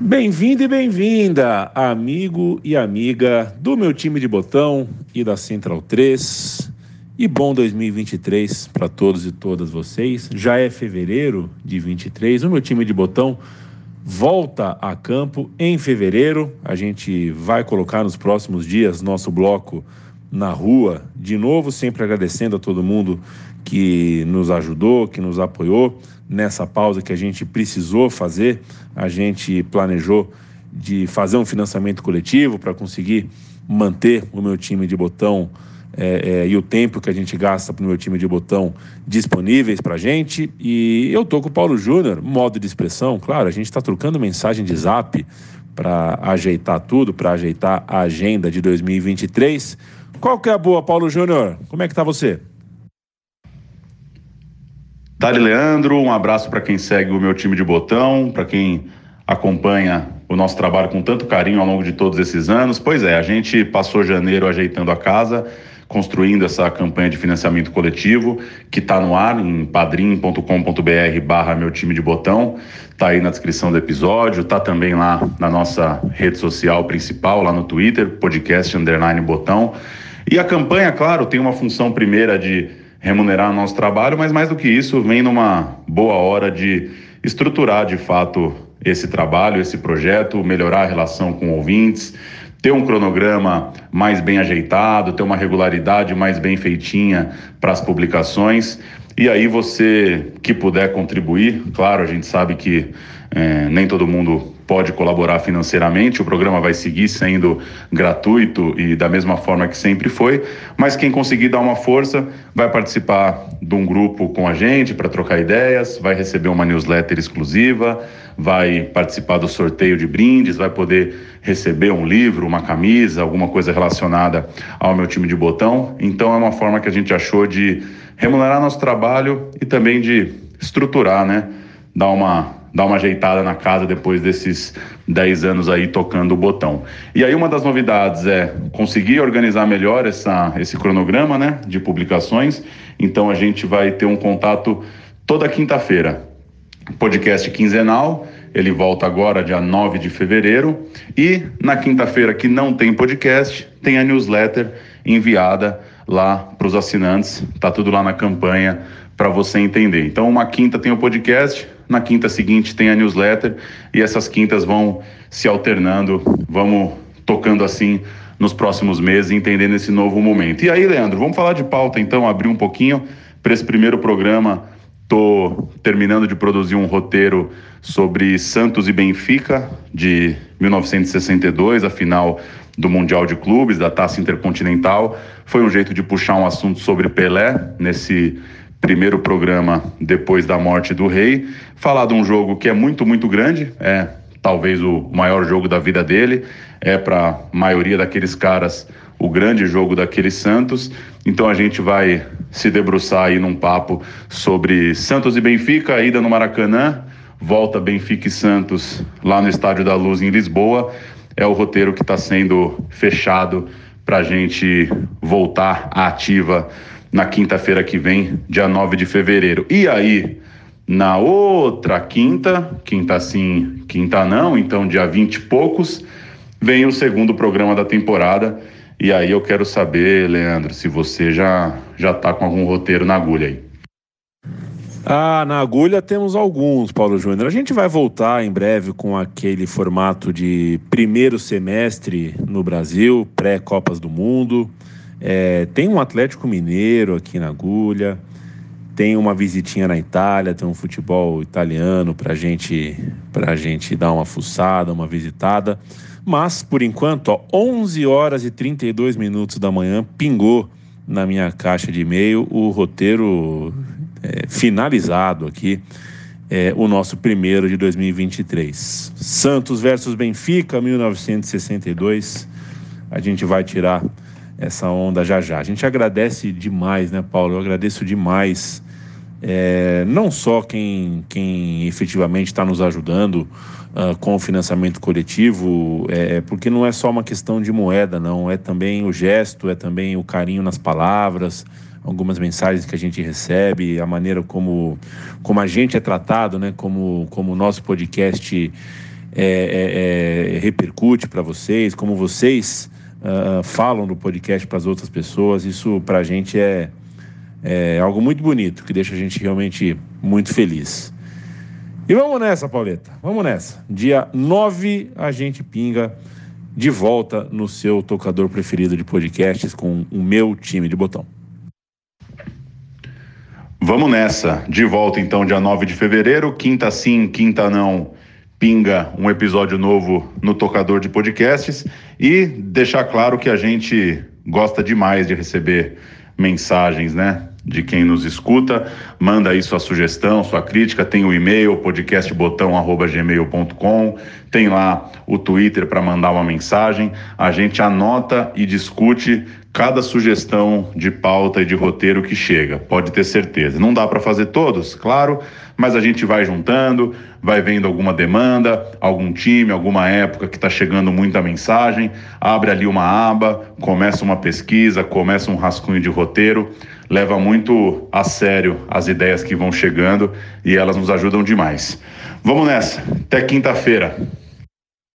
Bem-vindo e bem-vinda, amigo e amiga do meu time de botão e da Central 3. E bom 2023 para todos e todas vocês. Já é fevereiro de 23. O meu time de botão volta a campo em fevereiro. A gente vai colocar nos próximos dias nosso bloco na rua de novo, sempre agradecendo a todo mundo que nos ajudou, que nos apoiou nessa pausa que a gente precisou fazer. A gente planejou de fazer um financiamento coletivo para conseguir manter o meu time de botão é, é, e o tempo que a gente gasta para o meu time de botão disponíveis para a gente. E eu tô com o Paulo Júnior, modo de expressão, claro, a gente está trocando mensagem de zap para ajeitar tudo, para ajeitar a agenda de 2023. Qual que é a boa, Paulo Júnior? Como é que tá você? Dali Leandro, um abraço para quem segue o meu time de botão, para quem acompanha o nosso trabalho com tanto carinho ao longo de todos esses anos. Pois é, a gente passou janeiro ajeitando a casa, construindo essa campanha de financiamento coletivo que está no ar em padrim.com.br barra meu time de botão. Está aí na descrição do episódio, está também lá na nossa rede social principal, lá no Twitter, podcast underline botão. E a campanha, claro, tem uma função primeira de remunerar nosso trabalho, mas mais do que isso, vem numa boa hora de estruturar de fato esse trabalho, esse projeto, melhorar a relação com ouvintes, ter um cronograma mais bem ajeitado, ter uma regularidade mais bem feitinha para as publicações. E aí você que puder contribuir, claro, a gente sabe que é, nem todo mundo pode colaborar financeiramente. O programa vai seguir sendo gratuito e da mesma forma que sempre foi, mas quem conseguir dar uma força vai participar de um grupo com a gente para trocar ideias, vai receber uma newsletter exclusiva, vai participar do sorteio de brindes, vai poder receber um livro, uma camisa, alguma coisa relacionada ao meu time de botão. Então é uma forma que a gente achou de remunerar nosso trabalho e também de estruturar, né? Dar uma dar uma ajeitada na casa depois desses 10 anos aí tocando o botão. E aí uma das novidades é conseguir organizar melhor essa, esse cronograma né, de publicações. Então a gente vai ter um contato toda quinta-feira. Podcast quinzenal, ele volta agora dia 9 de fevereiro. E na quinta-feira que não tem podcast, tem a newsletter enviada lá para os assinantes. Tá tudo lá na campanha para você entender. Então, uma quinta tem o podcast, na quinta seguinte tem a newsletter e essas quintas vão se alternando, vamos tocando assim nos próximos meses, entendendo esse novo momento. E aí, Leandro, vamos falar de pauta então, abrir um pouquinho para esse primeiro programa. Tô terminando de produzir um roteiro sobre Santos e Benfica de 1962, a final do Mundial de Clubes, da Taça Intercontinental. Foi um jeito de puxar um assunto sobre Pelé nesse primeiro programa depois da morte do rei, falar de um jogo que é muito, muito grande, é talvez o maior jogo da vida dele, é para a maioria daqueles caras o grande jogo daqueles Santos. Então a gente vai se debruçar aí num papo sobre Santos e Benfica, ida no Maracanã, volta Benfica e Santos lá no Estádio da Luz em Lisboa. É o roteiro que está sendo fechado para a gente voltar à ativa na quinta-feira que vem, dia 9 de fevereiro. E aí, na outra quinta, quinta sim, quinta não, então dia 20 e poucos, vem o segundo programa da temporada. E aí eu quero saber, Leandro, se você já já tá com algum roteiro na agulha aí. Ah, na agulha temos alguns, Paulo Júnior. A gente vai voltar em breve com aquele formato de primeiro semestre no Brasil, pré-Copas do Mundo. É, tem um Atlético Mineiro aqui na agulha, tem uma visitinha na Itália, tem um futebol italiano para gente, a gente dar uma fuçada, uma visitada. Mas, por enquanto, ó, 11 horas e 32 minutos da manhã, pingou na minha caixa de e-mail o roteiro é, finalizado aqui, é, o nosso primeiro de 2023. Santos versus Benfica, 1962. A gente vai tirar essa onda já já. A gente agradece demais, né, Paulo? Eu agradeço demais. É, não só quem, quem efetivamente está nos ajudando uh, com o financiamento coletivo, é, porque não é só uma questão de moeda, não, é também o gesto, é também o carinho nas palavras, algumas mensagens que a gente recebe, a maneira como, como a gente é tratado, né, como, como o nosso podcast é, é, repercute para vocês, como vocês uh, falam no podcast para as outras pessoas. Isso para a gente é, é algo muito bonito, que deixa a gente realmente muito feliz. E vamos nessa, Pauleta, vamos nessa. Dia 9 a gente pinga de volta no seu tocador preferido de podcasts com o meu time de botão. Vamos nessa. De volta então, dia 9 de fevereiro, quinta sim, quinta não pinga um episódio novo no tocador de podcasts e deixar claro que a gente gosta demais de receber mensagens, né? De quem nos escuta, manda aí sua sugestão, sua crítica, tem o e-mail podcastbotão@gmail.com, tem lá o Twitter para mandar uma mensagem, a gente anota e discute cada sugestão de pauta e de roteiro que chega, pode ter certeza. Não dá para fazer todos, claro, mas a gente vai juntando, vai vendo alguma demanda, algum time, alguma época que está chegando muita mensagem, abre ali uma aba, começa uma pesquisa, começa um rascunho de roteiro, leva muito a sério as ideias que vão chegando e elas nos ajudam demais. Vamos nessa, até quinta-feira.